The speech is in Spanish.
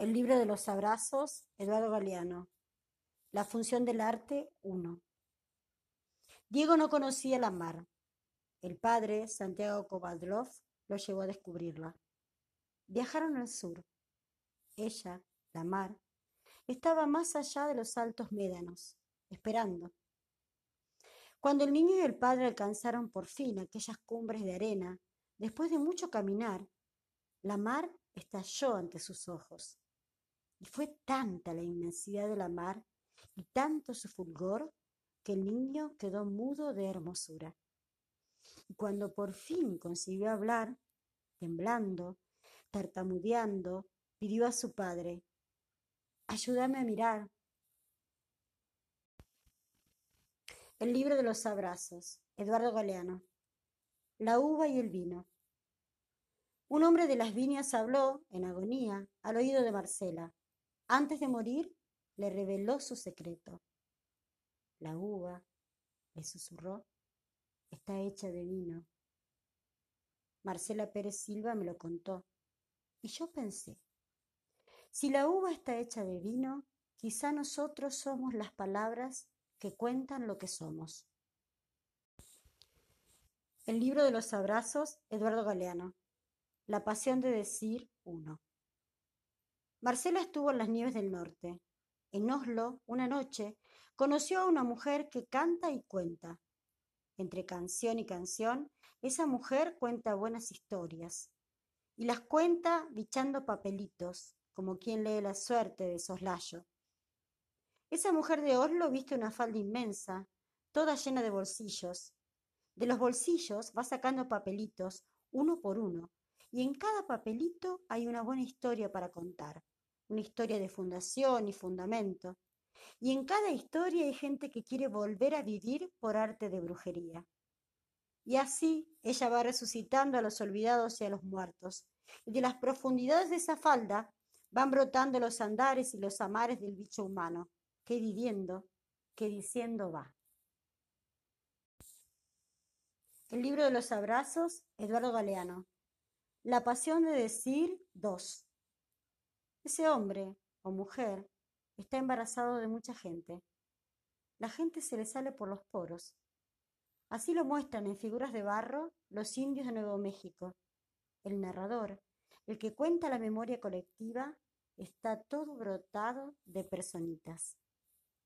El libro de los abrazos, Eduardo Galeano. La función del arte, 1. Diego no conocía la mar. El padre, Santiago Kovadlov, lo llevó a descubrirla. Viajaron al sur. Ella, la mar, estaba más allá de los altos médanos, esperando. Cuando el niño y el padre alcanzaron por fin aquellas cumbres de arena, después de mucho caminar, la mar estalló ante sus ojos. Y fue tanta la inmensidad de la mar y tanto su fulgor que el niño quedó mudo de hermosura. Y cuando por fin consiguió hablar, temblando, tartamudeando, pidió a su padre, ayúdame a mirar. El libro de los abrazos, Eduardo Galeano. La uva y el vino. Un hombre de las viñas habló, en agonía, al oído de Marcela. Antes de morir, le reveló su secreto. La uva, le susurró, está hecha de vino. Marcela Pérez Silva me lo contó. Y yo pensé, si la uva está hecha de vino, quizá nosotros somos las palabras que cuentan lo que somos. El libro de los abrazos, Eduardo Galeano. La pasión de decir uno. Marcela estuvo en las nieves del norte. En Oslo, una noche, conoció a una mujer que canta y cuenta. Entre canción y canción, esa mujer cuenta buenas historias. Y las cuenta bichando papelitos, como quien lee la suerte de soslayo. Esa mujer de Oslo viste una falda inmensa, toda llena de bolsillos. De los bolsillos va sacando papelitos, uno por uno, y en cada papelito hay una buena historia para contar una historia de fundación y fundamento. Y en cada historia hay gente que quiere volver a vivir por arte de brujería. Y así ella va resucitando a los olvidados y a los muertos. Y de las profundidades de esa falda van brotando los andares y los amares del bicho humano, que viviendo, que diciendo va. El libro de los abrazos, Eduardo Galeano. La pasión de decir dos. Ese hombre o mujer está embarazado de mucha gente. La gente se le sale por los poros. Así lo muestran en figuras de barro los indios de Nuevo México. El narrador, el que cuenta la memoria colectiva, está todo brotado de personitas.